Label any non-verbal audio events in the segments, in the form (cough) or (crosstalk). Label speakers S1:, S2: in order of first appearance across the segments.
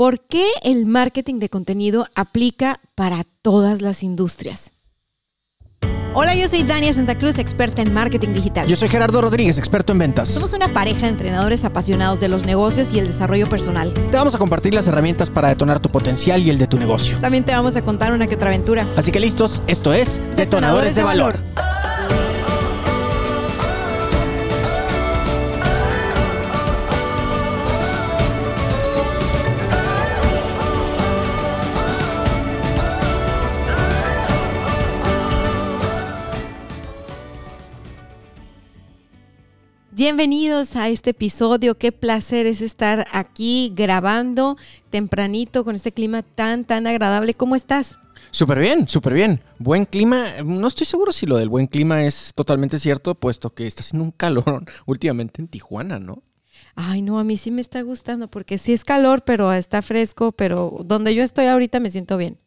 S1: ¿Por qué el marketing de contenido aplica para todas las industrias? Hola, yo soy Dania Santa Cruz, experta en marketing digital.
S2: Yo soy Gerardo Rodríguez, experto en ventas.
S1: Somos una pareja de entrenadores apasionados de los negocios y el desarrollo personal.
S2: Te vamos a compartir las herramientas para detonar tu potencial y el de tu negocio.
S1: También te vamos a contar una que otra aventura.
S2: Así que listos, esto es Detonadores, de, valor.
S1: Bienvenidos a este episodio. Qué placer es estar aquí grabando tempranito con este clima tan, tan agradable. ¿Cómo estás?
S2: Súper bien, súper bien. Buen clima. No estoy seguro si lo del buen clima es totalmente cierto, puesto que está haciendo un calor (laughs) últimamente en Tijuana, ¿no?
S1: Ay, no, a mí sí me está gustando porque sí es calor, pero está fresco, pero donde yo estoy ahorita me siento bien.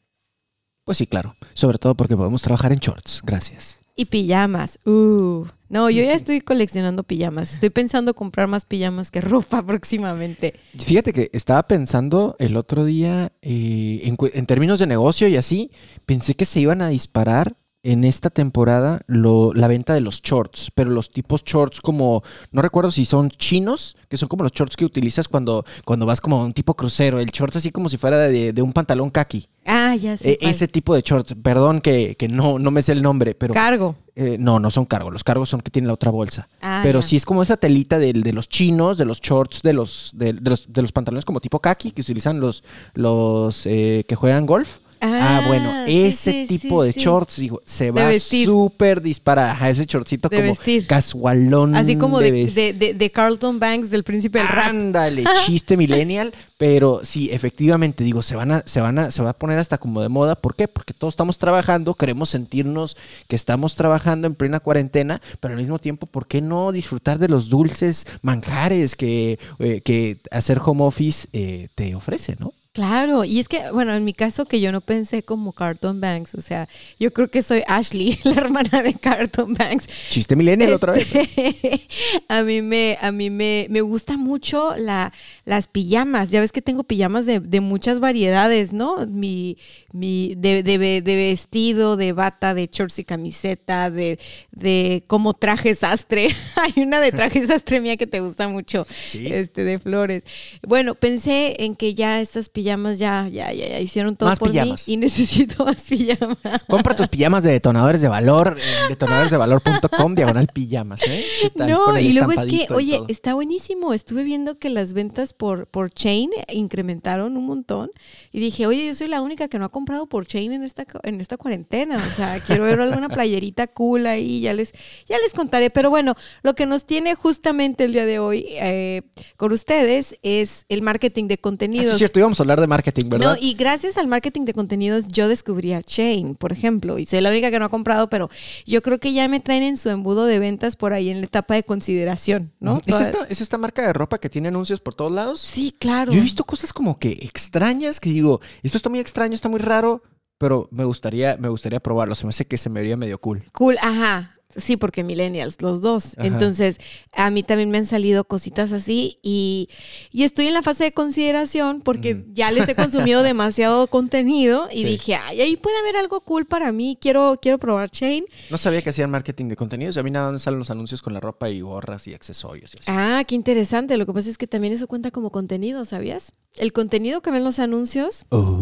S2: Pues sí, claro. Sobre todo porque podemos trabajar en shorts. Gracias.
S1: Y pijamas. Uh. No, yo ya estoy coleccionando pijamas. Estoy pensando comprar más pijamas que ropa (laughs) próximamente.
S2: Fíjate que estaba pensando el otro día eh, en, en, términos de negocio y así, pensé que se iban a disparar en esta temporada lo, la venta de los shorts, pero los tipos shorts como, no recuerdo si son chinos, que son como los shorts que utilizas cuando, cuando vas como a un tipo crucero, el shorts así como si fuera de, un pantalón kaki.
S1: Ah, ya sé.
S2: E, ese tipo de shorts, perdón que, no, no me sé el nombre, pero...
S1: Cargo.
S2: Eh, no, no son cargo, los cargos son que tienen la otra bolsa. Ah, pero sí es como esa telita de, de, los chinos, de los shorts, de los, de, los, de los pantalones como tipo kaki que utilizan los, los eh, que juegan golf. Ah, bueno, ah, ese tipo de shorts, digo, se va súper disparada a ese shortcito como casualón.
S1: Así como de, de, Carlton Banks del Príncipe del Rap.
S2: Ándale, (laughs) chiste millennial. Pero sí, efectivamente, digo, se van a, se van a, se va a poner hasta como de moda. ¿Por qué? Porque todos estamos trabajando, queremos sentirnos que estamos trabajando en plena cuarentena, pero al mismo tiempo, ¿por qué no disfrutar de los dulces manjares que, eh, que hacer home office eh, te ofrece, ¿no?
S1: Claro, y es que, bueno, en mi caso que yo no pensé como Carton Banks, o sea, yo creo que soy Ashley, (laughs) la hermana de Carton Banks.
S2: Chiste millennial otra vez.
S1: Este, (laughs) a mí me, a mí me, me gusta mucho la, las pijamas. Ya ves que tengo pijamas de, de muchas variedades, ¿no? Mi, mi, de, de, de, vestido, de bata, de shorts y camiseta, de, de como traje sastre. (laughs) Hay una de traje sastre mía que te gusta mucho, este, de flores. Bueno, pensé en que ya estas pijamas pijamas ya, ya, ya, hicieron todo por mí y (laughs) necesito más pijamas.
S2: Compra tus pijamas de detonadores de valor en detonadoresdevalor.com diagonal pijamas, ¿eh?
S1: No, y luego es que, oye, está buenísimo. Estuve viendo que las ventas por, por Chain incrementaron un montón y dije, oye, yo soy la única que no ha comprado por Chain en esta, en esta cuarentena. O sea, quiero ver alguna playerita cool ahí, ya les, ya les contaré. Pero bueno, lo que nos tiene justamente el día de hoy eh, con ustedes es el marketing de contenidos. Ah,
S2: es cierto, íbamos a hablar de marketing, ¿verdad?
S1: No, y gracias al marketing de contenidos yo descubrí a Chain, por ejemplo, y soy la única que no ha comprado, pero yo creo que ya me traen en su embudo de ventas por ahí en la etapa de consideración, ¿no?
S2: ¿Es esta, ¿Es esta marca de ropa que tiene anuncios por todos lados?
S1: Sí, claro.
S2: Yo he visto cosas como que extrañas que digo, esto está muy extraño, está muy raro, pero me gustaría, me gustaría probarlo. Se me hace que se me vería medio cool.
S1: Cool, ajá. Sí, porque millennials, los dos. Entonces, a mí también me han salido cositas así y, estoy en la fase de consideración porque ya les he consumido (laughs) demasiado contenido y dije, ay, ahí puede haber algo cool para mí, quiero, quiero probar Chain.
S2: No sabía que hacían marketing de contenidos, a mí nada más salen los anuncios con la ropa y gorras y accesorios y así.
S1: Ah, qué interesante. Lo que pasa es que también eso cuenta como contenido, ¿sabías? El contenido que ven los anuncios. Oh.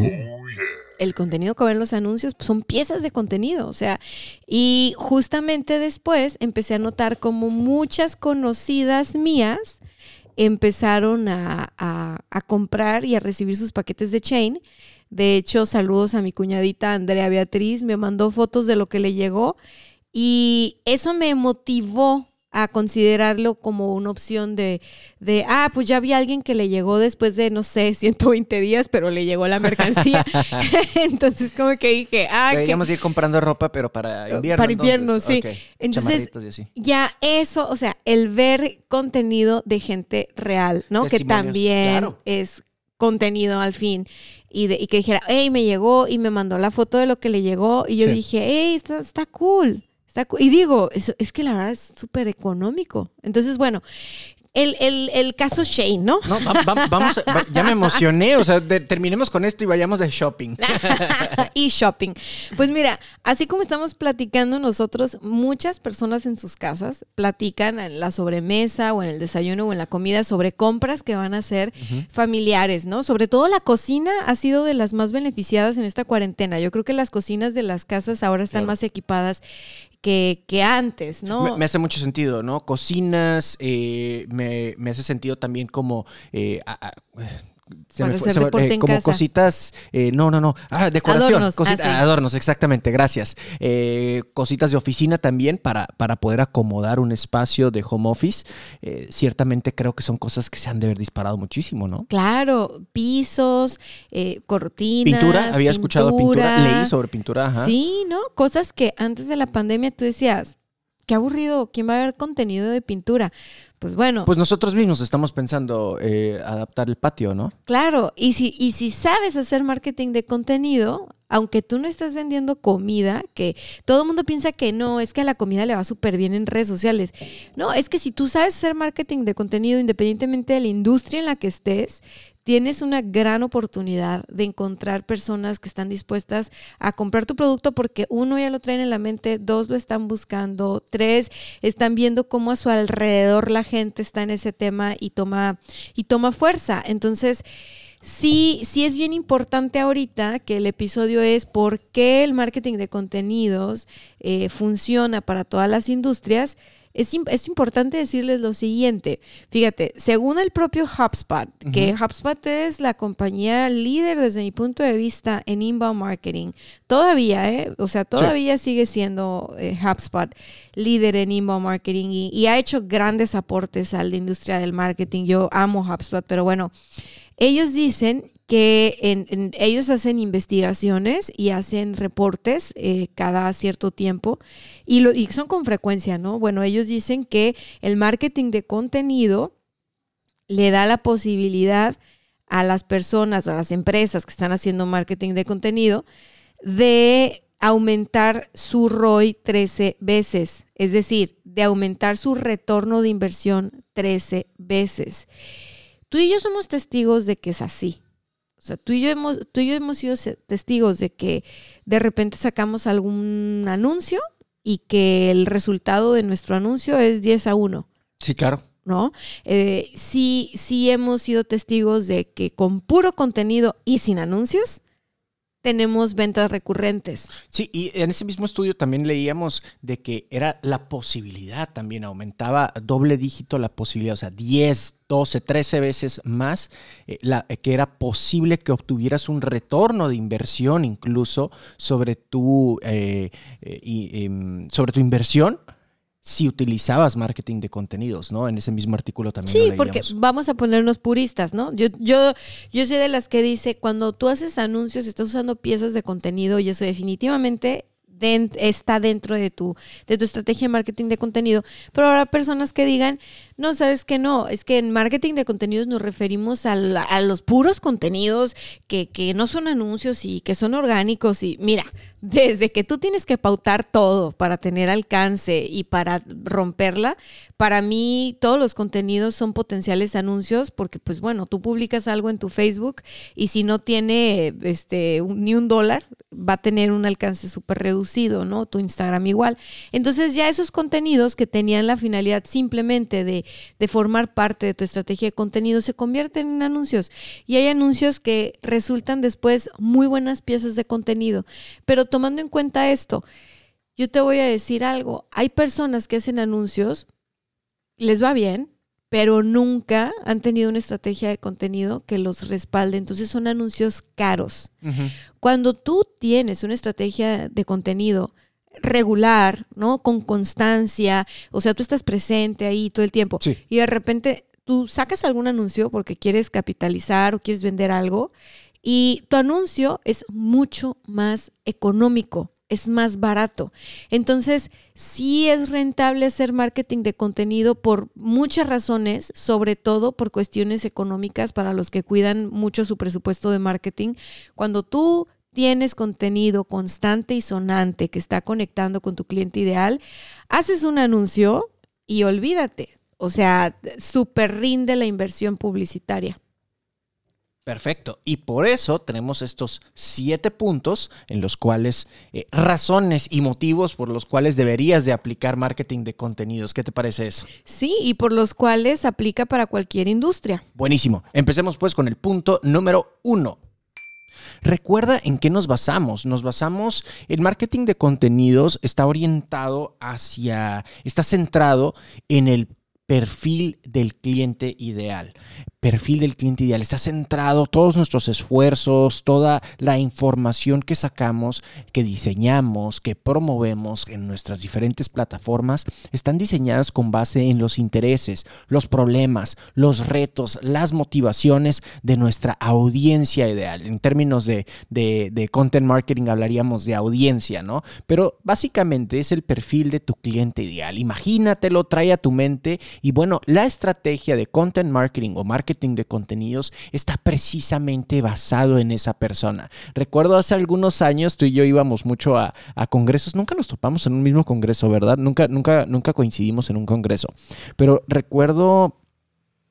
S1: el contenido que ven los anuncios pues, son piezas de contenido, o sea, y justamente después empecé a notar como muchas conocidas mías empezaron a, a, comprar y a recibir sus paquetes de chain. De hecho, saludos a mi cuñadita Andrea Beatriz, me mandó fotos de lo que le llegó y eso me motivó a considerarlo como una opción de, de, ah, pues ya vi a alguien que le llegó después de, no sé, (laughs) 120 días, pero le llegó la mercancía. (laughs) (laughs) entonces, como que dije, ah.
S2: Deberíamos ir comprando ropa, pero para invierno.
S1: Para invierno, sí. Entonces, ya eso, o sea, el ver contenido de gente real, ¿no? Que también es contenido al fin. Y, de, y que dijera, hey, me llegó y me mandó la foto de lo que le llegó. Y yo dije, hey, está, está cool y digo, es, es que la verdad es súper económico. Entonces, bueno, el, el, el caso Shane, ¿no?
S2: No, va- va- vamos, va- ya me emocioné, o sea, de- terminemos con esto y vayamos de shopping. (laughs)
S1: y shopping. Pues mira, así como estamos platicando nosotros, muchas personas en sus casas platican en la sobremesa o en el desayuno o en la comida sobre compras que van a hacer familiares, ¿no? Sobre todo la cocina ha sido de las más beneficiadas en esta cuarentena. Yo creo que las cocinas de las casas ahora están
S2: Claro.
S1: más equipadas que, que antes, ¿no?
S2: Me, hace mucho sentido, ¿no? Cocinas, eh, me, me hace sentido también como... eh, se me fue- se me-
S1: en
S2: como
S1: casa.
S2: cositas, eh, no, no, no, ah, decoración,
S1: Adornos, ah, sí.
S2: adornos, exactamente, gracias. Eh, cositas de oficina también para, para poder acomodar un espacio de home office. Eh, ciertamente creo que son cosas que se han de haber disparado muchísimo, ¿no?
S1: Claro, pisos, eh, cortinas.
S2: Pintura, había escuchado pintura, leí sobre pintura, ajá.
S1: Sí, ¿no? Cosas que antes de la pandemia tú decías, qué aburrido, ¿quién va a ver contenido de pintura? Pues bueno,
S2: Pues nosotros mismos estamos pensando eh, adaptar el patio, ¿no?
S1: claro, y si, y si sabes hacer marketing de contenido, aunque tú no estés vendiendo comida, que todo el mundo piensa que no, es que a la comida le va súper bien en redes sociales. No, es que si tú sabes hacer marketing de contenido, independientemente de la industria en la que estés, tienes una gran oportunidad de encontrar personas que están dispuestas a comprar tu producto porque uno ya lo traen en la mente, dos lo están buscando, tres están viendo cómo a su alrededor la gente está en ese tema y toma y toma fuerza. Entonces, sí, sí es bien importante ahorita que el episodio es por qué el marketing de contenidos eh, funciona para todas las industrias. Es, es importante decirles lo siguiente. Fíjate, según el propio HubSpot, que HubSpot es la compañía líder desde mi punto de vista en inbound marketing, todavía, ¿eh? O sea, todavía sigue siendo eh, HubSpot líder en inbound marketing y, y ha hecho grandes aportes a la industria del marketing. Yo amo HubSpot, pero bueno, ellos dicen que ellos hacen investigaciones y hacen reportes eh, cada cierto tiempo y, lo, y son con frecuencia, ¿no? Bueno, ellos dicen que el marketing de contenido le da la posibilidad a las personas o a las empresas que están haciendo marketing de contenido de aumentar su ROI 13 veces, es decir, de aumentar su retorno de inversión 13 veces. Tú y yo somos testigos de que es así. O sea, tú y yo hemos, tú y yo hemos sido testigos de que de repente sacamos algún anuncio y que el resultado de nuestro anuncio es 10 a 1.
S2: Sí, claro.
S1: ¿no? Eh, sí, sí hemos sido testigos de que con puro contenido y sin anuncios tenemos ventas recurrentes.
S2: Sí, y en ese mismo estudio también leíamos de que era la posibilidad también, aumentaba doble dígito la posibilidad, o sea, 10, 12, 13 veces más, eh, la, eh, que era posible que obtuvieras un retorno de inversión incluso sobre tu, eh, em, sobre tu inversión si utilizabas marketing de contenidos, ¿no? En ese mismo artículo también
S1: Sí,
S2: lo
S1: porque vamos a ponernos puristas, ¿no? Yo, yo, yo soy de las que dice, cuando tú haces anuncios, estás usando piezas de contenido y eso definitivamente está dentro de tu, de tu estrategia de marketing de contenido. Pero habrá personas que digan, no, sabes que no, es que en marketing de contenidos nos referimos a, los puros contenidos que, que no son anuncios y que son orgánicos. Y mira, (laughs) desde que tú tienes que pautar todo para tener alcance y para romperla, para mí todos los contenidos son potenciales anuncios porque pues bueno, tú publicas algo en tu Facebook y si no tiene este ni un dólar, va a tener un alcance súper reducido, ¿no? Tu Instagram igual. Entonces ya esos contenidos que tenían la finalidad simplemente de, de formar parte de tu estrategia de contenido se convierten en anuncios y hay anuncios que resultan después muy buenas piezas de contenido. Pero tomando en cuenta esto, yo te voy a decir algo, hay personas que hacen anuncios les va bien, pero nunca han tenido una estrategia de contenido que los respalde. Entonces son anuncios caros. Cuando tú tienes una estrategia de contenido regular, ¿no? Con constancia, o sea, tú estás presente ahí todo el tiempo
S2: Sí.
S1: y de repente tú sacas algún anuncio porque quieres capitalizar o quieres vender algo y tu anuncio es mucho más económico, es más barato. Entonces, sí es rentable hacer marketing de contenido por muchas razones, sobre todo por cuestiones económicas para los que cuidan mucho su presupuesto de marketing. Cuando tú tienes contenido constante y sonante que está conectando con tu cliente ideal, haces un anuncio y olvídate. O sea, súper rinde la inversión publicitaria.
S2: Perfecto. Y por eso tenemos estos siete puntos en los cuales, eh, razones y motivos por los cuales deberías de aplicar marketing de contenidos. ¿Qué te parece eso?
S1: Sí, y por los cuales aplica para cualquier industria.
S2: Buenísimo. Empecemos pues con el punto número uno. Recuerda en qué nos basamos. Nos basamos, el marketing de contenidos está orientado hacia, está centrado en el perfil del cliente ideal perfil del cliente ideal, está centrado todos nuestros esfuerzos, toda la información que sacamos, que diseñamos, que promovemos en nuestras diferentes plataformas, están diseñadas con base en los intereses, los problemas, los retos, las motivaciones de nuestra audiencia ideal. En términos de, de, content marketing hablaríamos de audiencia, ¿no? Pero básicamente es el perfil de tu cliente ideal. Imagínatelo, trae a tu mente y bueno, la estrategia de content marketing o marketing de contenidos está precisamente basado en esa persona. Recuerdo hace algunos años tú y yo íbamos mucho a, congresos, nunca nos topamos en un mismo congreso, ¿verdad? Nunca, nunca, nunca coincidimos en un congreso. Pero recuerdo,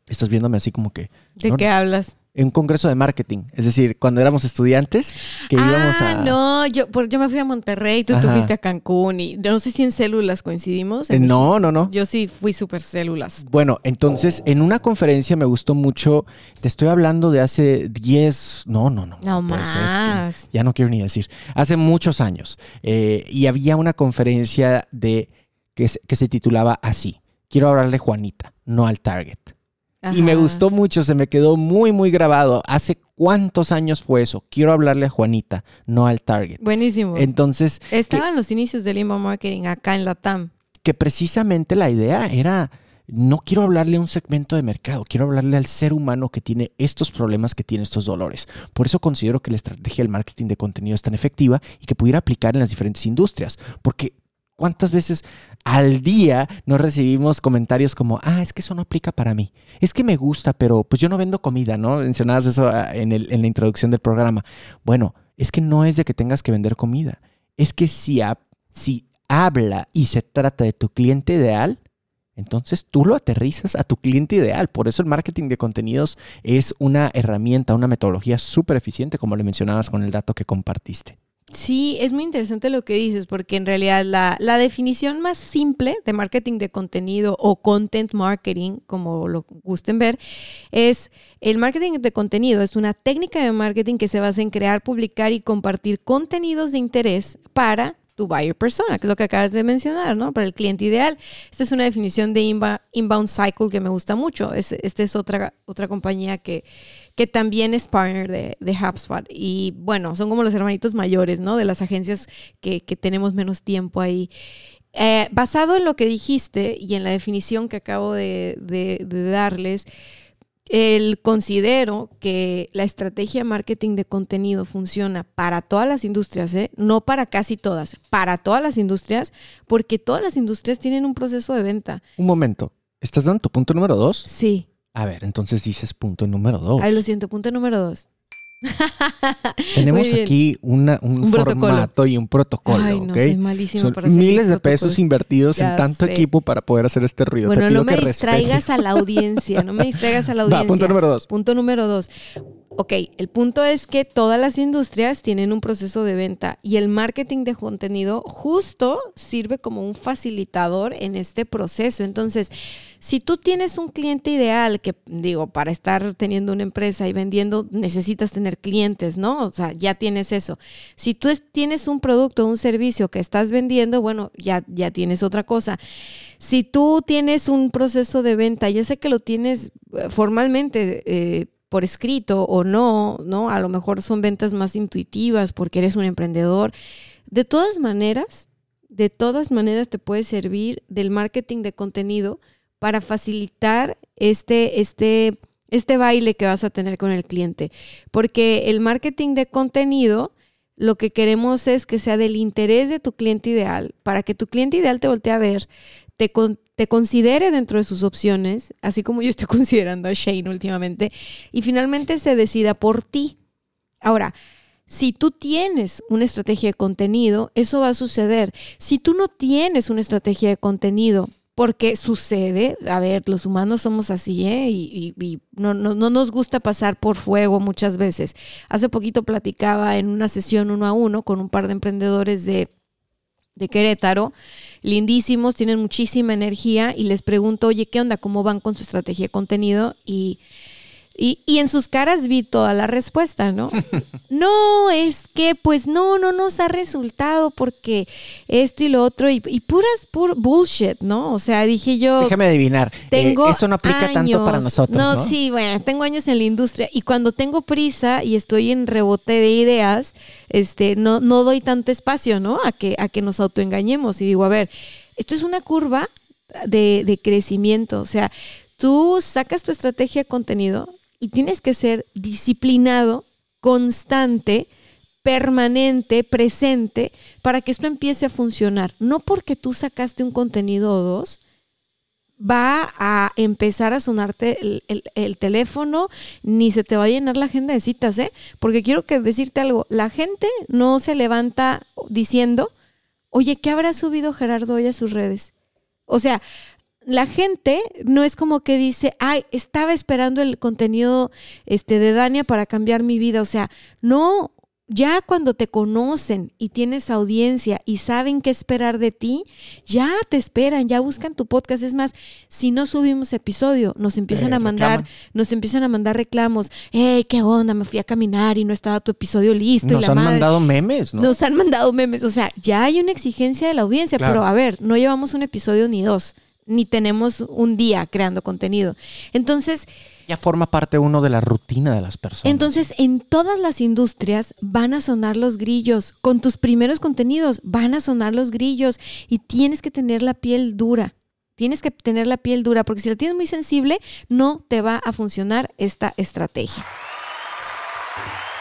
S2: estás viéndome así como que...
S1: ¿De qué hablas?
S2: En un congreso de marketing. Es decir, cuando éramos estudiantes, que ah, íbamos a.
S1: No, yo, yo me fui a Monterrey, tú, tú fuiste a Cancún y no sé si en células coincidimos.
S2: Eh, no, no, no.
S1: Yo sí fui súper células.
S2: Bueno, entonces en una conferencia me gustó mucho. Te estoy hablando de hace 10. No, no, no.
S1: No, más.
S2: ya no quiero ni decir. Hace muchos años. Eh, y había una conferencia de que que se titulaba así. Quiero hablarle Juanita, no al Target. Y me gustó mucho, se me quedó muy, muy grabado. ¿Hace cuántos años fue eso? Quiero hablarle a Juanita, no al Target.
S1: Buenísimo.
S2: Entonces.
S1: Estaban los inicios del inbound marketing acá en la TAM.
S2: Que precisamente la idea era. No quiero hablarle a un segmento de mercado, quiero hablarle al ser humano que tiene estos problemas, que tiene estos dolores. Por eso considero que la estrategia del marketing de contenido es tan efectiva y que pudiera aplicar en las diferentes industrias. Porque ¿Cuántas veces al día nos recibimos comentarios como, ah, es que eso no aplica para mí? Es que me gusta, pero pues yo no vendo comida, ¿no? Mencionabas eso ah, en, la introducción del programa. Bueno, es que no es de que tengas que vender comida. Es que si, si habla y se trata de tu cliente ideal, entonces tú lo aterrizas a tu cliente ideal. Por eso el marketing de contenidos es una herramienta, una metodología súper eficiente, como le mencionabas con el dato que compartiste.
S1: Sí, es muy interesante lo que dices, porque en realidad la, la, definición más simple de marketing de contenido o content marketing, como lo gusten ver, es el marketing de contenido. Es una técnica de marketing que se basa en crear, publicar y compartir contenidos de interés para tu buyer persona, que es lo que acabas de mencionar, ¿no? Para el cliente ideal. Esta es una definición de inbound cycle que me gusta mucho. Es, esta es otra, otra compañía que, que también es partner de, de, HubSpot. Y bueno, son como los hermanitos mayores, ¿no? De las agencias que, tenemos menos tiempo ahí. Eh, basado en lo que dijiste y en la definición que acabo de, de darles, el considero que la estrategia de marketing de contenido funciona para todas las industrias, ¿eh? no para casi todas, para todas las industrias, porque todas las industrias tienen un proceso de venta.
S2: Un momento, ¿estás dando tu punto número dos?
S1: Sí.
S2: A ver, entonces dices punto número dos.
S1: Ay, lo siento, punto número dos. (laughs)
S2: Tenemos aquí un, formato y un protocolo. Ay, no, soy
S1: malísimo
S2: para miles de pesos invertidos en tanto equipo para poder hacer este ruido.
S1: Bueno, no me distraigas a la audiencia, no me distraigas a la (laughs) audiencia.
S2: punto número dos.
S1: Punto número dos. Ok, el punto es que todas las industrias tienen un proceso de venta y el marketing de contenido justo sirve como un facilitador en este proceso. Entonces, si tú tienes un cliente ideal, que digo, para estar teniendo una empresa y vendiendo, necesitas tener clientes, ¿no? O sea, ya tienes eso. Si tú tienes un producto o un servicio que estás vendiendo, bueno, ya, ya tienes otra cosa. Si tú tienes un proceso de venta, ya sé que lo tienes eh, formalmente. Eh, por escrito o no, ¿no? A lo mejor son ventas más intuitivas porque eres un emprendedor. De todas maneras, de todas maneras te puede servir del marketing de contenido para facilitar este, este, este baile que vas a tener con el cliente. Porque el marketing de contenido, lo que queremos es que sea del interés de tu cliente ideal, para que tu cliente ideal te voltee a ver, te, considere dentro de sus opciones, así como yo estoy (laughs) considerando a Shane últimamente, y finalmente se decida por ti. Ahora, si tú tienes una estrategia de contenido, eso va a suceder. Si tú no tienes una estrategia de contenido, porque sucede, a ver, los humanos somos así, ¿eh? Y, no, no, nos gusta pasar por fuego muchas veces. Hace poquito platicaba en una sesión uno a uno con un par de emprendedores de, de Querétaro, lindísimos, tienen muchísima energía y les pregunto, oye, ¿qué onda? ¿Cómo van con su estrategia de contenido? Y y, y, en sus caras vi toda la respuesta, ¿no? (laughs) no, es que pues no, no nos ha resultado porque esto y lo otro y, puras, pur bullshit, ¿no? O sea, dije yo...
S2: Déjame adivinar, eh, tengo eso no aplica tanto para nosotros. No,
S1: no, sí, bueno, tengo años en la industria y cuando tengo prisa y estoy en rebote de ideas, este, no, no doy tanto espacio, ¿no? A que, a que nos autoengañemos y digo, a ver, esto es una curva de, de crecimiento, o sea, tú sacas tu estrategia de contenido, y tienes que ser disciplinado, constante, permanente, presente, para que esto empiece a funcionar. No porque tú sacaste un contenido o dos, va a empezar a sonarte el, teléfono, ni se te va a llenar la agenda de citas, ¿eh? Porque quiero que decirte algo, la gente no se levanta diciendo, oye, ¿qué habrá subido Gerardo hoy a sus redes? O sea, la gente no es como que dice, ay, estaba esperando el contenido este, de Dania para cambiar mi vida. O sea, no, ya cuando te conocen y tienes audiencia y saben qué esperar de ti, ya te esperan, ya buscan tu podcast. Es más, si no subimos episodio, nos empiezan a mandar, nos empiezan a mandar reclamos. Hey, qué onda, me fui a caminar y no estaba tu episodio listo.
S2: Nos
S1: y la
S2: han mandado memes, ¿no?
S1: Nos han mandado memes. O sea, ya hay una exigencia de la audiencia, pero a ver, no llevamos un episodio ni dos ni tenemos un día creando contenido. Entonces...
S2: Ya forma parte uno de la rutina de las personas.
S1: Entonces, en todas las industrias van a sonar los grillos. Con tus primeros contenidos van a sonar los grillos y tienes que tener la piel dura. Tienes que tener la piel dura porque si la tienes muy sensible, no te va a funcionar esta estrategia.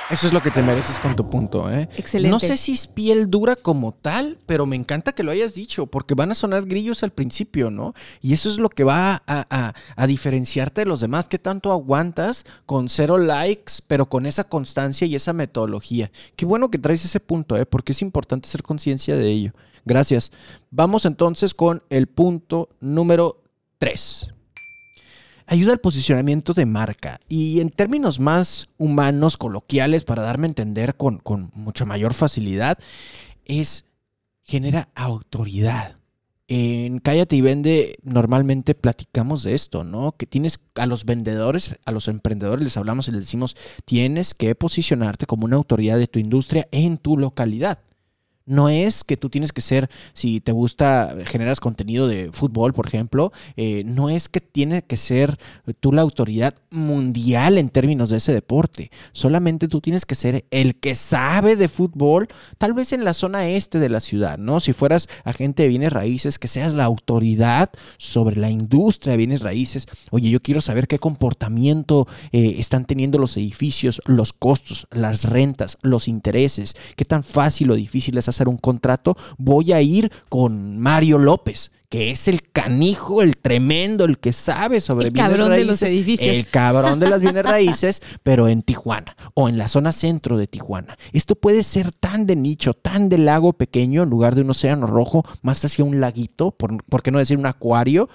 S2: Eso es lo que te mereces con tu punto, ¿eh?
S1: Excelente.
S2: No sé si es piel dura como tal, pero me encanta que lo hayas dicho, porque van a sonar grillos al principio, ¿no? Y eso es lo que va a, diferenciarte de los demás. ¿Qué tanto aguantas con cero likes, pero con esa constancia y esa metodología? Qué bueno que traes ese punto, ¿eh? Porque es importante ser conciencia de ello. Gracias. Vamos entonces con el punto número 3 ayuda al posicionamiento de marca y en términos más humanos, coloquiales, para darme a entender con, mucha mayor facilidad, es genera autoridad. En Cállate y Vende normalmente platicamos de esto, ¿no? Que tienes a los vendedores, a los emprendedores les hablamos y les decimos, tienes que posicionarte como una autoridad de tu industria en tu localidad. No es que tú tienes que ser, si te gusta, generas contenido de fútbol, por ejemplo, eh, no es que tiene que ser tú la autoridad mundial en términos de ese deporte. Solamente tú tienes que ser el que sabe de fútbol, tal vez en la zona este de la ciudad, ¿no? Si fueras agente de bienes raíces, que seas la autoridad sobre la industria de bienes raíces. Oye, yo quiero saber qué comportamiento eh, están teniendo los edificios, los costos, las rentas, los intereses, qué tan fácil o difícil es hacer un contrato, voy a ir con Mario López, que es el canijo, el tremendo, el que sabe sobre
S1: el cabrón de los edificios.
S2: El cabrón de las bienes raíces, (laughs) pero en Tijuana o en la zona centro de Tijuana. Esto puede ser tan de nicho, tan de lago pequeño en lugar de un océano rojo, más hacia un laguito, por, por qué no decir un acuario,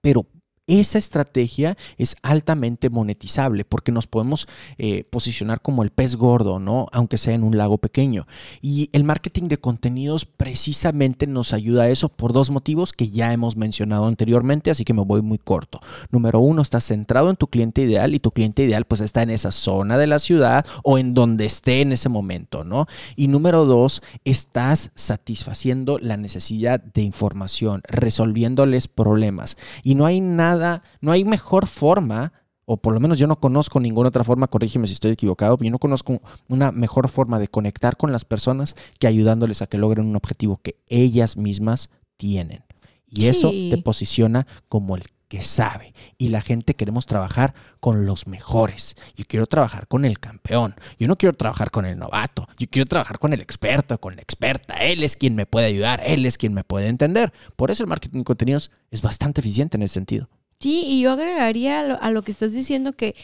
S2: pero esa estrategia es altamente monetizable porque nos podemos eh, posicionar como el pez gordo, ¿no? Aunque sea en un lago pequeño. Y el marketing de contenidos precisamente nos ayuda a eso por dos motivos que ya hemos mencionado anteriormente, así que me voy muy corto. Número uno, estás centrado en tu cliente ideal y tu cliente ideal pues está en esa zona de la ciudad o en donde esté en ese momento, ¿no? Y número dos, estás satisfaciendo la necesidad de información, resolviéndoles problemas. Y no hay nada no hay mejor forma, o por lo menos yo no conozco ninguna otra forma, corrígeme si estoy equivocado, yo no conozco una mejor forma de conectar con las personas que ayudándoles a que logren un objetivo que ellas mismas tienen. Y eso te posiciona como el que sabe. Y la gente queremos trabajar con los mejores. Yo quiero trabajar con el campeón. Yo no quiero trabajar con el novato. Yo quiero trabajar con el experto, con la experta. Él es quien me puede ayudar. Él es quien me puede entender. Por eso el marketing de contenidos es bastante eficiente en ese sentido.
S1: Sí, y yo agregaría a lo, que estás diciendo que,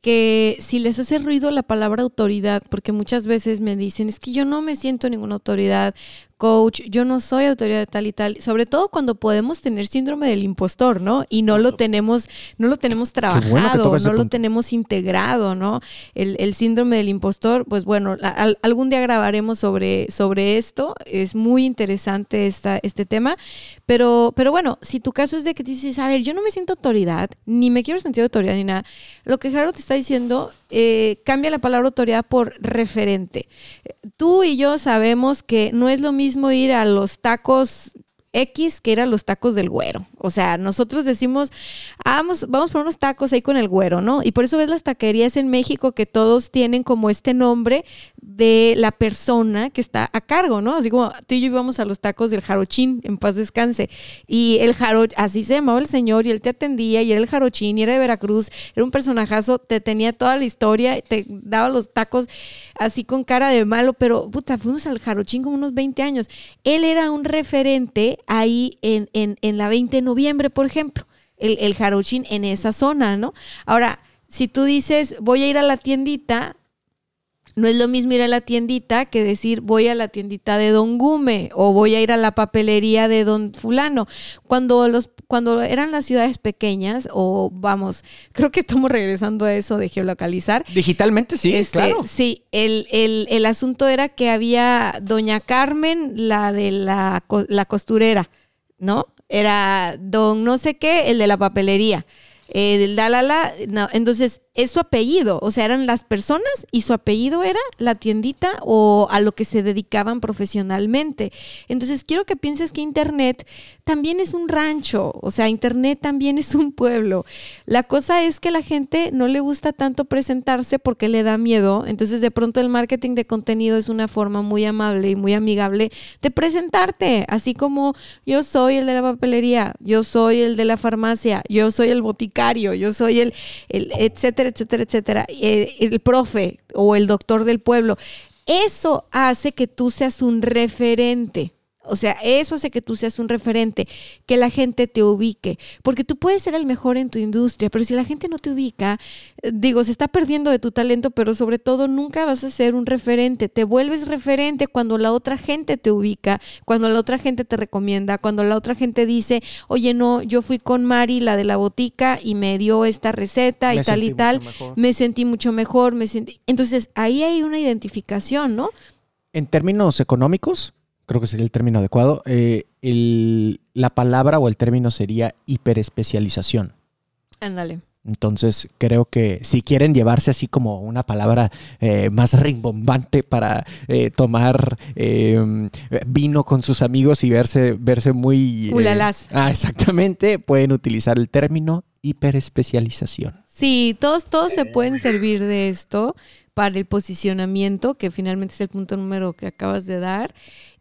S1: que si les hace ruido la palabra autoridad, porque muchas veces me dicen, es que yo no me siento ninguna autoridad coach, yo no soy autoridad de tal y tal, sobre todo cuando podemos tener síndrome del impostor, ¿no? Y no lo tenemos, no lo tenemos trabajado, no lo tenemos integrado, ¿no? El, síndrome del impostor, pues bueno, algún día grabaremos sobre, sobre esto, es muy interesante esta, este tema, pero, pero bueno, si tu caso es de que dices, a ver, yo no me siento autoridad, ni me quiero sentir autoridad ni nada, lo que Gerardo te está diciendo, eh, cambia la palabra autoridad por referente. Tú y yo sabemos que no es lo mismo ir a los tacos X que eran los tacos del güero. O sea, nosotros decimos, ah, vamos, vamos por unos tacos ahí con el güero, ¿no? Y por eso ves las taquerías en México que todos tienen como este nombre de la persona que está a cargo, ¿no? Así como tú y yo íbamos a los tacos del jarochín, en paz descanse. Y el jaro, así se llamaba el señor, y él te atendía, y era el jarochín, y era de Veracruz, era un personajazo, te tenía toda la historia, te daba los tacos así con cara de malo, pero puta, fuimos al jarochín como unos 20 años. Él era un referente ahí en, en, en la 20 de noviembre, por ejemplo, el, el jarochín en esa zona, ¿no? Ahora, si tú dices, voy a ir a la tiendita, no es lo mismo ir a la tiendita que decir voy a la tiendita de Don Gume o voy a ir a la papelería de Don Fulano. Cuando los cuando eran las ciudades pequeñas o vamos, creo que estamos regresando a eso de geolocalizar.
S2: Digitalmente sí, este, claro.
S1: Sí, el, el, el, asunto era que había Doña Carmen, la de la, la costurera, ¿no? Era Don no sé qué, el de la papelería. El Dalala, no, entonces es su apellido, o sea, eran las personas y su apellido era la tiendita o a lo que se dedicaban profesionalmente. Entonces, quiero que pienses que Internet también es un rancho, o sea, Internet también es un pueblo. La cosa es que la gente no le gusta tanto presentarse porque le da miedo, entonces de pronto el marketing de contenido es una forma muy amable y muy amigable de presentarte, así como yo soy el de la papelería, yo soy el de la farmacia, yo soy el boticario, yo soy el, el etcétera, etcétera, eh, el, profe o el doctor del pueblo. Eso hace que tú seas un referente. O sea, eso hace que tú seas un referente, que la gente te ubique, porque tú puedes ser el mejor en tu industria, pero si la gente no te ubica, eh, digo, se está perdiendo de tu talento, pero sobre todo nunca vas a ser un referente. Te vuelves referente cuando la otra gente te ubica, cuando la otra gente te recomienda, cuando la otra gente dice, oye, no, yo fui con Mari, la de la botica, y me dio esta receta y tal y tal, me sentí mucho mejor, me sentí... Entonces, ahí hay una identificación, ¿no?
S2: En términos económicos, creo que sería el término adecuado, eh, la palabra o el término sería hiperespecialización.
S1: Ándale.
S2: Entonces, creo que si quieren llevarse así como una palabra eh, más rimbombante para eh, tomar em, vino con sus amigos y verse, verse muy...
S1: Ulalas.
S2: ah, exactamente, pueden utilizar el término hiperespecialización.
S1: Sí, todos, todos se pueden servir de esto para el posicionamiento, que finalmente es el punto número que acabas de dar.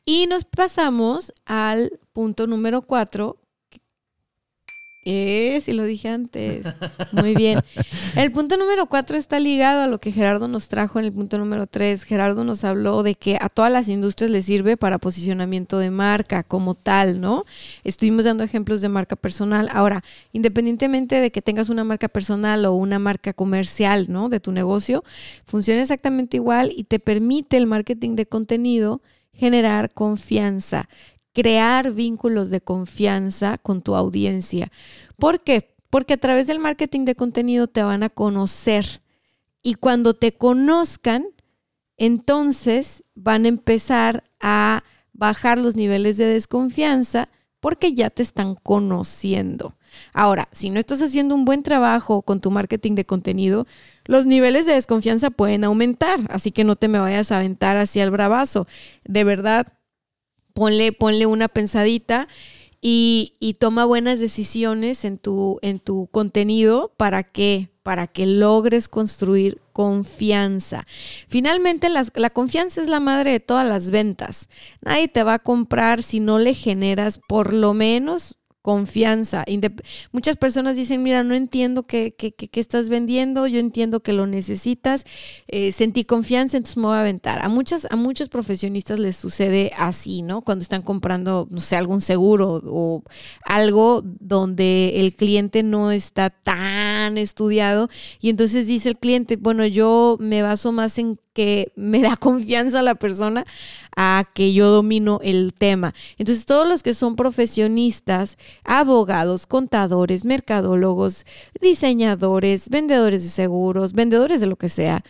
S1: Y nos pasamos al punto número cuatro. Eh, si lo dije antes. Muy bien. (laughs) El punto número cuatro está ligado a lo que Gerardo nos trajo en el punto número tres. Gerardo nos habló de que a todas las industrias les sirve para posicionamiento de marca como tal, ¿no? Estuvimos dando ejemplos de marca personal. Ahora, independientemente de que tengas una marca personal o una marca comercial, ¿no? De tu negocio, funciona exactamente igual y te permite el marketing de contenido generar confianza, crear vínculos de confianza con tu audiencia. ¿Por qué? Porque a través del marketing de contenido te van a conocer y cuando te conozcan, entonces van a empezar a bajar los niveles de desconfianza porque ya te están conociendo. Ahora, si no estás haciendo un buen trabajo con tu marketing de contenido, los niveles de desconfianza pueden aumentar, así que no te me vayas a aventar hacia el bravazo. De verdad, ponle, ponle una pensadita y, y, toma buenas decisiones en tu, en tu contenido para que, para que logres construir confianza. Finalmente, la confianza es la madre de todas las ventas. Nadie te va a comprar si no le generas por lo menos confianza. Muchas personas dicen, mira, no entiendo qué, estás vendiendo, yo entiendo que lo necesitas, eh, sentí confianza, entonces me voy a aventar. A, muchas, a muchos profesionistas les sucede así, ¿no? Cuando están comprando, no sé, algún seguro o algo donde el cliente no está tan estudiado y entonces dice el cliente, bueno, yo me baso más en que me da confianza la persona a que yo domino el tema. Entonces, todos los que son profesionistas, abogados, contadores, mercadólogos, diseñadores, vendedores de seguros, vendedores de lo que sea,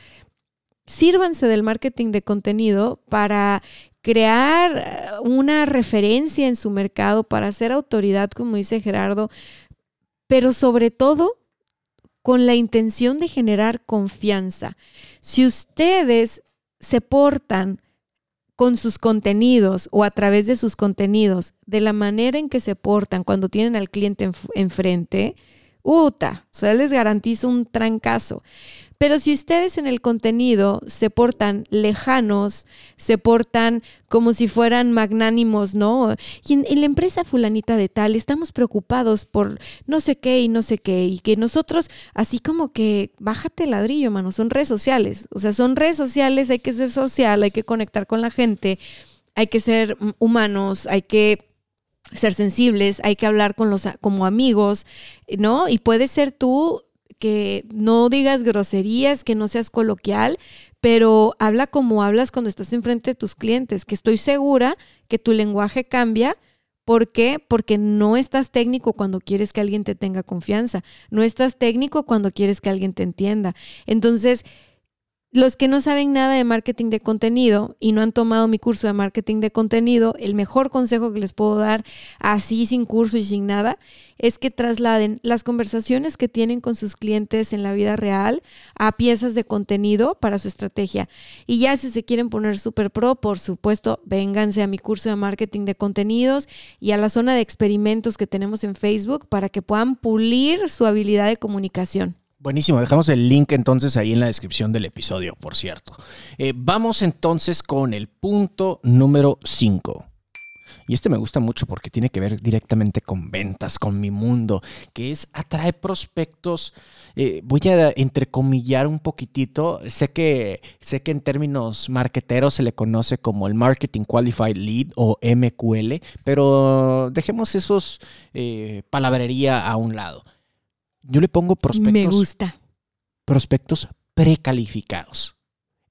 S1: sírvanse del marketing de contenido para crear una referencia en su mercado, para ser autoridad, como dice Gerardo, pero sobre todo con la intención de generar confianza. Si ustedes se portan con sus contenidos o a través de sus contenidos, de la manera en que se portan cuando tienen al cliente enfrente, uta, o sea, les garantizo un trancazo. Pero si ustedes en el contenido se portan lejanos, se portan como si fueran magnánimos, ¿no? Y en, la empresa fulanita de tal estamos preocupados por no sé qué y no sé qué, y que nosotros, así como que, bájate el ladrillo, mano, son redes sociales. O sea, son redes sociales, hay que ser social, hay que conectar con la gente, hay que ser humanos, hay que ser sensibles, hay que hablar con los como amigos, ¿no? Y puede ser tú que no digas groserías, que no seas coloquial, pero habla como hablas cuando estás enfrente de tus clientes, que estoy segura que tu lenguaje cambia. ¿Por qué? Porque no estás técnico cuando quieres que alguien te tenga confianza, no estás técnico cuando quieres que alguien te entienda. Entonces, los que no saben nada de marketing de contenido y no han tomado mi curso de marketing de contenido, el mejor consejo que les puedo dar así sin curso y sin nada es que trasladen las conversaciones que tienen con sus clientes en la vida real a piezas de contenido para su estrategia. Y ya si se quieren poner super pro, por supuesto, vénganse a mi curso de marketing de contenidos y a la zona de experimentos que tenemos en Facebook para que puedan pulir su habilidad de comunicación.
S2: Buenísimo, dejamos el link entonces ahí en la descripción del episodio, por cierto. Eh, vamos entonces con el punto número 5. Y este me gusta mucho porque tiene que ver directamente con ventas, con mi mundo, que es atraer prospectos. Eh, voy a entrecomillar un poquitito. Sé que, sé que en términos marketeros se le conoce como el Marketing Qualified Lead o MQL, pero dejemos esos eh, palabrería a un lado. Yo le pongo prospectos.
S1: Me gusta.
S2: Prospectos precalificados.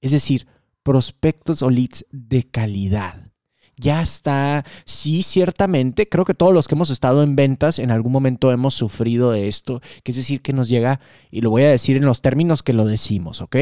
S2: Es decir, prospectos o leads de calidad. Ya está, sí, ciertamente, creo que todos los que hemos estado en ventas en algún momento hemos sufrido de esto, que es decir, que nos llega, y lo voy a decir en los términos que lo decimos, ¿ok?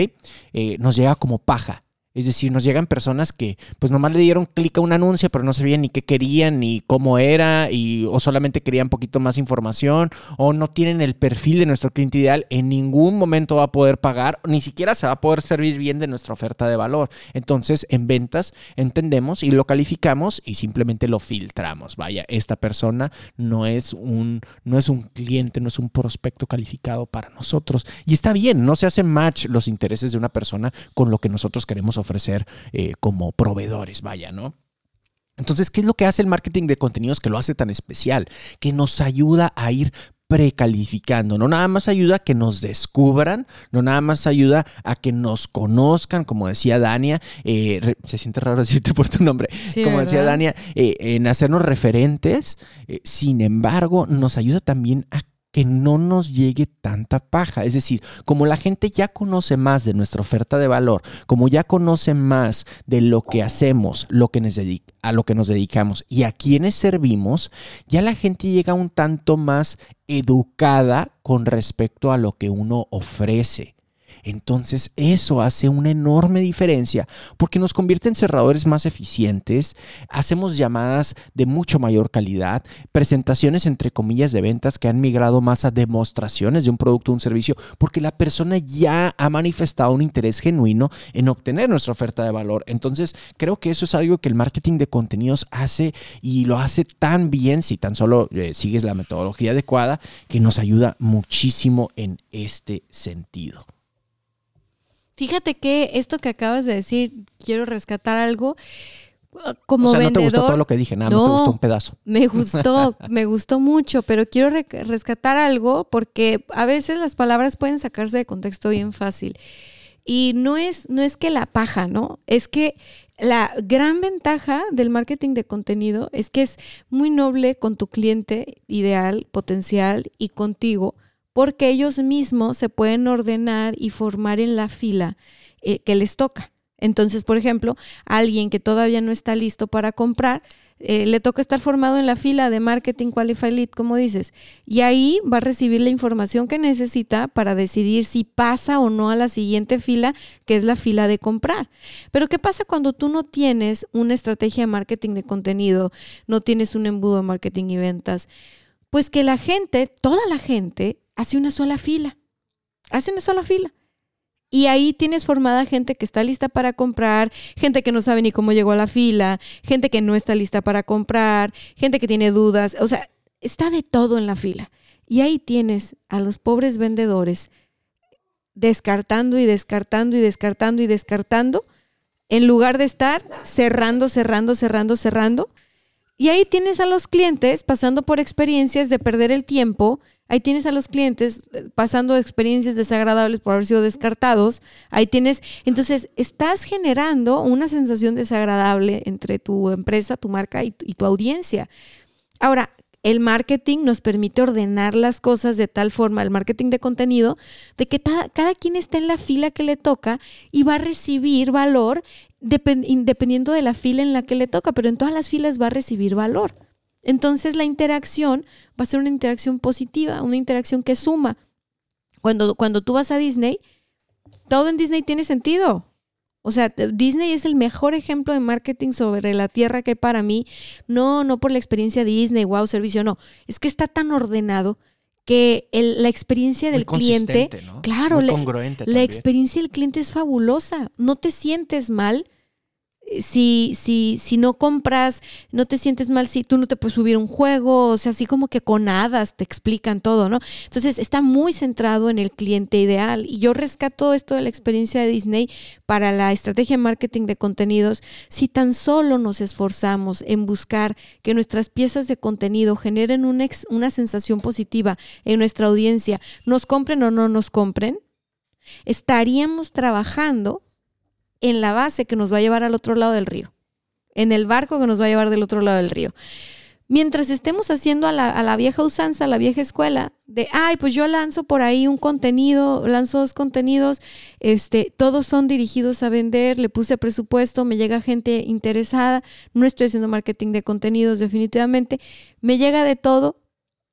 S2: Eh, nos llega como paja. Es decir, nos llegan personas que pues nomás le dieron clic a un anuncio, pero no sabían ni qué querían, ni cómo era, y, o solamente querían poquito más información, o no tienen el perfil de nuestro cliente ideal, en ningún momento va a poder pagar, ni siquiera se va a poder servir bien de nuestra oferta de valor. Entonces, en ventas entendemos y lo calificamos y simplemente lo filtramos. Vaya, esta persona no es un, no es un cliente, no es un prospecto calificado para nosotros. Y está bien, no se hacen match los intereses de una persona con lo que nosotros queremos ofrecer ofrecer eh, como proveedores, vaya, ¿no? Entonces, ¿qué es lo que hace el marketing de contenidos que lo hace tan especial? Que nos ayuda a ir precalificando, no nada más ayuda a que nos descubran, no nada más ayuda a que nos conozcan, como decía Dania, eh, se siente raro (laughs) decirte por tu nombre, como decía Dania, eh, en hacernos referentes, sin embargo, nos ayuda también a que no nos llegue tanta paja. Es decir, como la gente ya conoce más de nuestra oferta de valor, como ya conoce más de lo que hacemos, lo que nos a lo que nos dedicamos y a quienes servimos, ya la gente llega un tanto más educada con respecto a lo que uno ofrece. Entonces eso hace una enorme diferencia porque nos convierte en cerradores más eficientes, hacemos llamadas de mucho mayor calidad, presentaciones entre comillas de ventas que han migrado más a demostraciones de un producto o un servicio porque la persona ya ha manifestado un interés genuino en obtener nuestra oferta de valor. Entonces creo que eso es algo que el marketing de contenidos hace y lo hace tan bien si tan solo eh, sigues la metodología adecuada que nos ayuda muchísimo en este sentido.
S1: Fíjate que esto que acabas de decir, quiero rescatar algo. como
S2: o sea, no
S1: vendedor.
S2: te gustó todo lo que dije, nada más te
S1: No.
S2: gustó un pedazo.
S1: Me gustó, (laughs) me gustó mucho, pero quiero re- rescatar algo porque a veces las palabras pueden sacarse de contexto bien fácil. Y no es, no es que la paja, ¿no? Es que la gran ventaja del marketing de contenido es que es muy noble con tu cliente ideal, potencial y contigo, porque ellos mismos se pueden ordenar y formar en la fila eh, que les toca. Entonces, por ejemplo, alguien que todavía no está listo para comprar, eh, le toca estar formado en la fila de marketing qualified lead, como dices, y ahí va a recibir la información que necesita para decidir si pasa o no a la siguiente fila, que es la fila de comprar. Pero ¿qué pasa cuando tú no tienes una estrategia de marketing de contenido, no tienes un embudo de marketing y ventas? Pues que la gente, toda la gente, hace una sola fila, hace una sola fila. Y ahí tienes formada gente que está lista para comprar, gente que no sabe ni cómo llegó a la fila, gente que no está lista para comprar, gente que tiene dudas. O sea, está de todo en la fila. Y ahí tienes a los pobres vendedores descartando y descartando y descartando y descartando, en lugar de estar cerrando, cerrando, cerrando, cerrando. Y ahí tienes a los clientes pasando por experiencias de perder el tiempo. Ahí tienes a los clientes eh, pasando experiencias desagradables por haber sido descartados. Ahí tienes, entonces estás generando una sensación desagradable entre tu empresa, tu marca y, tu- y tu audiencia. Ahora, el marketing nos permite ordenar las cosas de tal forma, el marketing de contenido, de que cada quien está en la fila que le toca y va a recibir valor depen- independiendo de la fila en la que le toca, pero en todas las filas va a recibir valor. Entonces la interacción va a ser una interacción positiva, una interacción que suma. Cuando, cuando tú vas a Disney, todo en Disney tiene sentido. O sea, Disney es el mejor ejemplo de marketing sobre la tierra que hay para mí. No, no por la experiencia Disney, wow, servicio, no. Es que está tan ordenado que el- la experiencia del
S2: Muy
S1: cliente,
S2: ¿no?
S1: claro,
S2: Muy
S1: la experiencia del cliente es fabulosa. No te sientes mal si, si, si no compras, no te sientes mal si tú no te puedes subir un juego, o sea, así como que con hadas te explican todo, ¿no? Entonces está muy centrado en el cliente ideal y yo rescato esto de la experiencia de Disney para la estrategia de marketing de contenidos. Si tan solo nos esforzamos en buscar que nuestras piezas de contenido generen una, una sensación positiva en nuestra audiencia, nos compren o no nos compren, estaríamos trabajando en la base que nos va a llevar al otro lado del río, en el barco que nos va a llevar del otro lado del río. Mientras estemos haciendo a la, a la vieja usanza, a la vieja escuela, de, ay, pues yo lanzo por ahí un contenido, lanzo dos contenidos, este, todos son dirigidos a vender, le puse presupuesto, me llega gente interesada, no estoy haciendo marketing de contenidos definitivamente, me llega de todo,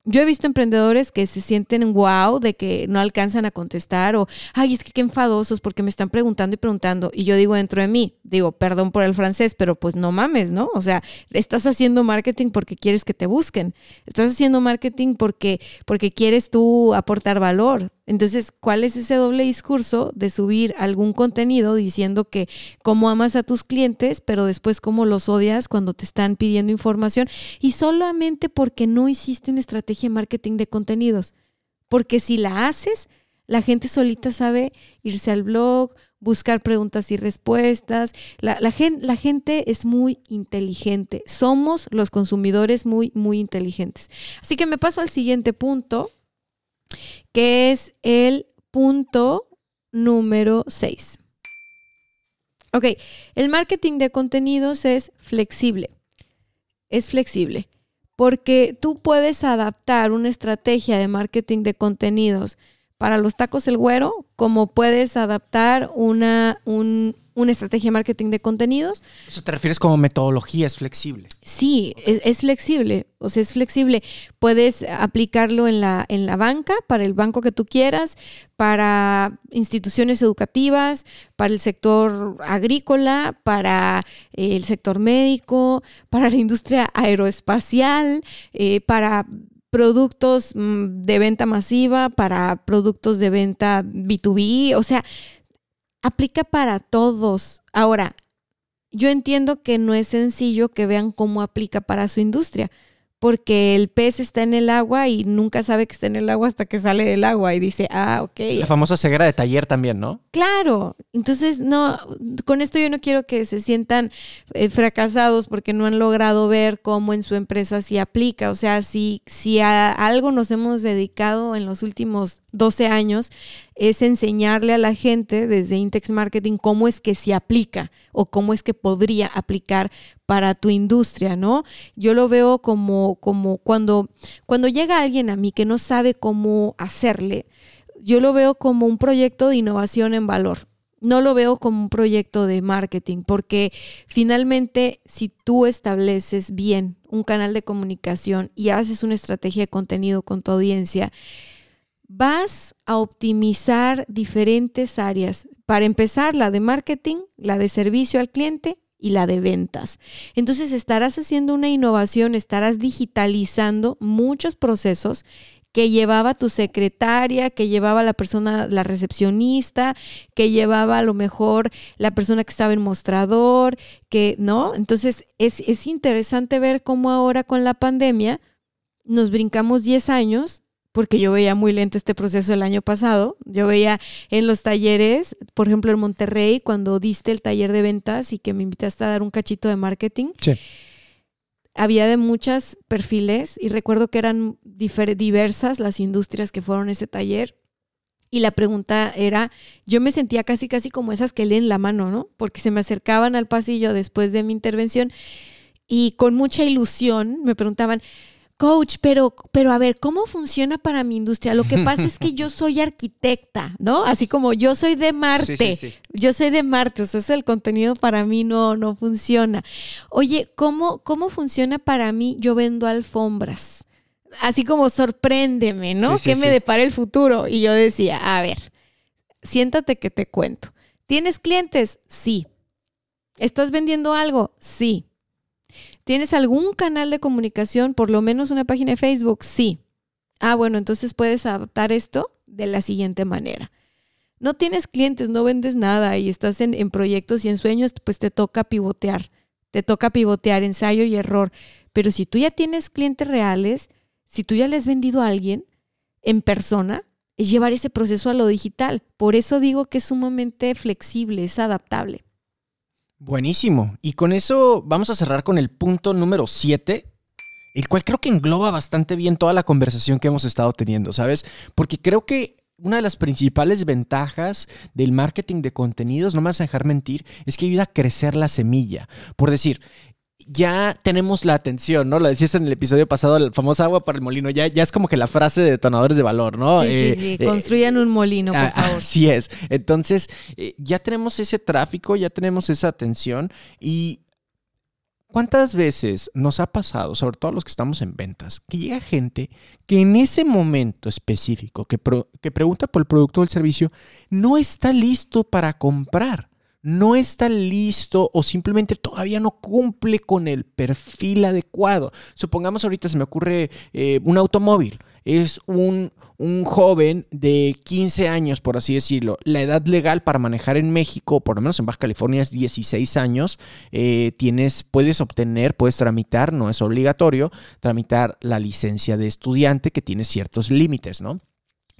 S1: yo he visto emprendedores que se sienten wow de que no alcanzan a contestar o, ay, es que qué enfadosos porque me están preguntando y preguntando. Y yo digo dentro de mí, digo, perdón por el francés, pero pues no mames, ¿no? O sea, estás haciendo marketing porque quieres que te busquen. Estás haciendo marketing porque, porque quieres tú aportar valor. Entonces, ¿cuál es ese doble discurso de subir algún contenido diciendo que cómo amas a tus clientes, pero después cómo los odias cuando te están pidiendo información? Y solamente porque no hiciste una estrategia de marketing de contenidos. Porque si la haces, la gente solita sabe irse al blog, buscar preguntas y respuestas. La, la, gen- la gente es muy inteligente. Somos los consumidores muy, muy inteligentes. Así que me paso al siguiente punto, que es el punto número 6. Ok, el marketing de contenidos es flexible. Es flexible porque tú puedes adaptar una estrategia de marketing de contenidos para los tacos el güero, como puedes adaptar una, un- una estrategia de marketing de contenidos.
S2: O sea, te refieres como metodología, es flexible.
S1: Sí, es, es flexible, o sea, es flexible. Puedes aplicarlo en la, en la banca, para el banco que tú quieras, para instituciones educativas, para el sector agrícola, para eh, el sector médico, para la industria aeroespacial, eh, para productos mm, de venta masiva, para productos de venta B2B, o sea, aplica para todos. Ahora, yo entiendo que no es sencillo que vean cómo aplica para su industria, porque el pez está en el agua y nunca sabe que está en el agua hasta que sale del agua y dice, ah, ok.
S2: La famosa ceguera de taller también, ¿no?
S1: Claro, entonces no, con esto yo no quiero que se sientan eh, fracasados porque no han logrado ver cómo en su empresa se aplica. O sea, si, si a algo nos hemos dedicado en los últimos 12 años es enseñarle a la gente desde Intex Marketing cómo es que se aplica o cómo es que podría aplicar para tu industria, ¿no? Yo lo veo como, como cuando, cuando llega alguien a mí que no sabe cómo hacerle, yo lo veo como un proyecto de innovación en valor. No lo veo como un proyecto de marketing, porque finalmente si tú estableces bien un canal de comunicación y haces una estrategia de contenido con tu audiencia, vas a optimizar diferentes áreas. Para empezar, la de marketing, la de servicio al cliente y la de ventas. Entonces estarás haciendo una innovación, estarás digitalizando muchos procesos que llevaba tu secretaria, que llevaba la persona, la recepcionista, que llevaba a lo mejor la persona que estaba en mostrador, que, ¿no? Entonces es, es interesante ver cómo ahora con la pandemia nos brincamos 10 años porque yo veía muy lento este proceso el año pasado. Yo veía en los talleres, por ejemplo en Monterrey, cuando diste el taller de ventas y que me invitaste a dar un cachito de marketing. Sí. Había de muchos perfiles y recuerdo que eran diversas las industrias que fueron a ese taller. Y la pregunta era, yo me sentía casi, casi como esas que leen la mano, ¿no? Porque se me acercaban al pasillo después de mi intervención y con mucha ilusión me preguntaban, coach, pero, pero a ver, ¿cómo funciona para mi industria? Lo que pasa es que yo (laughs) soy arquitecta, ¿no? Así como yo soy de Marte, yo soy de Marte, o sea, el contenido para mí no, no funciona. Oye, ¿cómo, ¿cómo funciona para mí? Yo vendo alfombras. Así como sorpréndeme, ¿no? ¿Qué me depara el futuro? Y yo decía, a ver, siéntate que te cuento. ¿Tienes clientes? Sí. ¿Estás vendiendo algo? Sí. ¿Tienes algún canal de comunicación, por lo menos una página de Facebook? Sí. Ah, bueno, entonces puedes adaptar esto de la siguiente manera. No tienes clientes, no vendes nada y estás en, proyectos y en sueños, pues te toca pivotear. Te toca pivotear, ensayo y error. Pero si tú ya tienes clientes reales, si tú ya le has vendido a alguien en persona, es llevar ese proceso a lo digital. Por eso digo que es sumamente flexible, es adaptable.
S2: Buenísimo. Y con eso vamos a cerrar con el punto número 7, el cual creo que engloba bastante bien toda la conversación que hemos estado teniendo, ¿sabes? Porque creo que una de las principales ventajas del marketing de contenidos, no me vas a dejar mentir, es que ayuda a crecer la semilla. Por decir, ya tenemos la atención, ¿no? Lo decías en el episodio pasado, el famoso agua para el molino, ya, ya es como que la frase de detonadores de valor, ¿no?
S1: Sí, sí,
S2: eh,
S1: sí. Eh, construyan un molino, por ah, favor.
S2: Así es. Entonces, eh, ya tenemos ese tráfico, ya tenemos esa atención y ¿cuántas veces nos ha pasado, sobre todo los que estamos en ventas, que llega gente que en ese momento específico, que, que pregunta por el producto o el servicio, no está listo para comprar? No está listo o simplemente todavía no cumple con el perfil adecuado. Supongamos ahorita se me ocurre eh, un automóvil. Es un, joven de 15 años, por así decirlo. La edad legal para manejar en México, por lo menos en Baja California, es 16 años. Eh, tienes, puedes obtener, puedes tramitar, no es obligatorio, tramitar la licencia de estudiante que tiene ciertos límites, ¿no?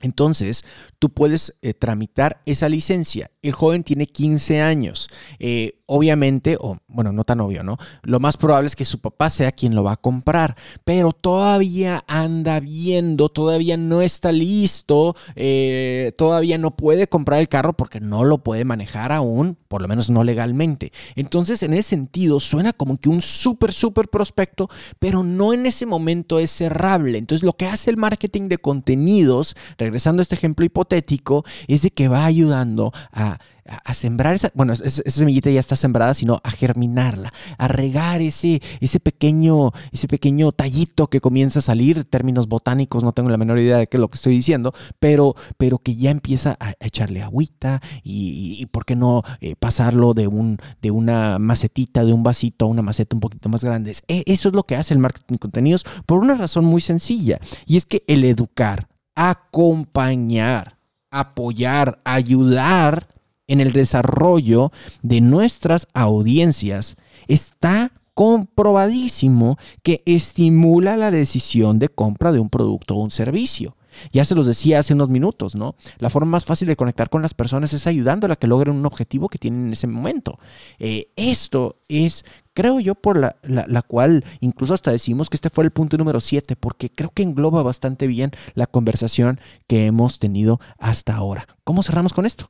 S2: Entonces, tú puedes eh, tramitar esa licencia. El joven tiene 15 años. Eh, obviamente, o bueno, no tan obvio, ¿no? Lo más probable es que su papá sea quien lo va a comprar, pero todavía anda viendo, todavía no está listo, eh, todavía no puede comprar el carro porque no lo puede manejar aún, por lo menos no legalmente. Entonces, en ese sentido, suena como que un súper, súper prospecto, pero no en ese momento es cerrable. Entonces, lo que hace el marketing de contenidos, regresando a este ejemplo hipotético, es de que va ayudando a a, sembrar esa, bueno, esa, semillita ya está sembrada, sino a germinarla, a regar ese, ese, pequeño, ese pequeño tallito que comienza a salir, términos botánicos, no tengo la menor idea de qué es lo que estoy diciendo, pero, pero que ya empieza a, echarle agüita y, por qué no eh, pasarlo de, un, de una macetita, de un vasito a una maceta un poquito más grande. E, eso es lo que hace el marketing de contenidos por una razón muy sencilla, y es que el educar, acompañar, apoyar, ayudar en el desarrollo de nuestras audiencias está comprobadísimo que estimula la decisión de compra de un producto o un servicio. Ya se los decía hace unos minutos, ¿no? La forma más fácil de conectar con las personas es ayudándolas a que logren un objetivo que tienen en ese momento. Eh, esto es, creo yo, por la, la, cual incluso hasta decimos que este fue el punto número 7, porque creo que engloba bastante bien la conversación que hemos tenido hasta ahora. ¿Cómo cerramos con esto?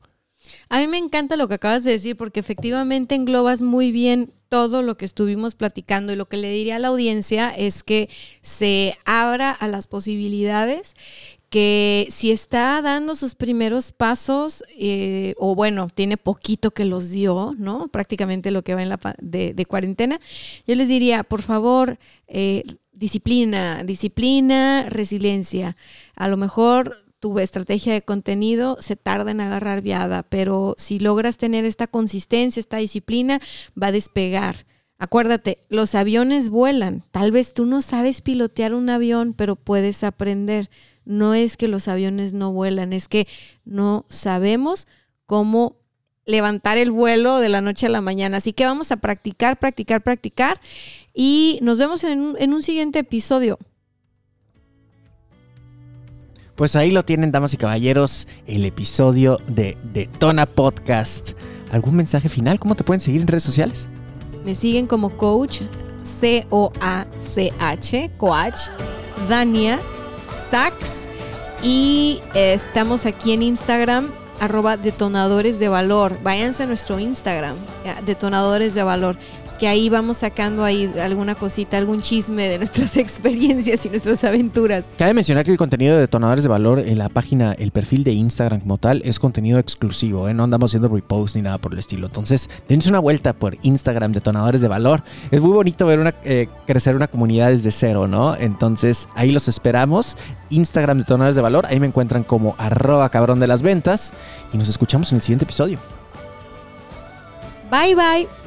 S1: A mí me encanta lo que acabas de decir porque efectivamente englobas muy bien todo lo que estuvimos platicando y lo que le diría a la audiencia es que se abra a las posibilidades que si está dando sus primeros pasos, eh, o bueno, tiene poquito que los dio, ¿no? Prácticamente lo que va en la de, cuarentena, yo les diría, por favor, eh, disciplina, disciplina, resiliencia. A lo mejor tu estrategia de contenido se tarda en agarrar viada, pero si logras tener esta consistencia, esta disciplina, va a despegar. Acuérdate, los aviones vuelan. Tal vez tú no sabes pilotear un avión, pero puedes aprender. No es que los aviones no vuelan, es que no sabemos cómo levantar el vuelo de la noche a la mañana. Así que vamos a practicar, practicar, practicar. Y nos vemos en un, en un siguiente episodio.
S2: Pues ahí lo tienen, damas y caballeros, el episodio de Detona Podcast. ¿Algún mensaje final? ¿Cómo te pueden seguir en redes sociales?
S1: Me siguen como coach, C-O-A-C-H, coach, Dania Stacks. Y eh, estamos aquí en Instagram, arroba detonadores de valor. Váyanse a nuestro Instagram, detonadores de valor que ahí vamos sacando ahí alguna cosita, algún chisme de nuestras (laughs) experiencias y nuestras aventuras.
S2: Cabe mencionar que el contenido de detonadores de valor en la página, el perfil de Instagram como tal, es contenido exclusivo, ¿eh? no andamos haciendo repost ni nada por el estilo. Entonces, dense una vuelta por Instagram, detonadores de valor. Es muy bonito ver una, eh, crecer una comunidad desde cero, ¿no? Entonces, ahí los esperamos. Instagram, detonadores de valor, ahí me encuentran como arroba cabrón de las ventas y nos escuchamos en el siguiente episodio.
S1: Bye bye.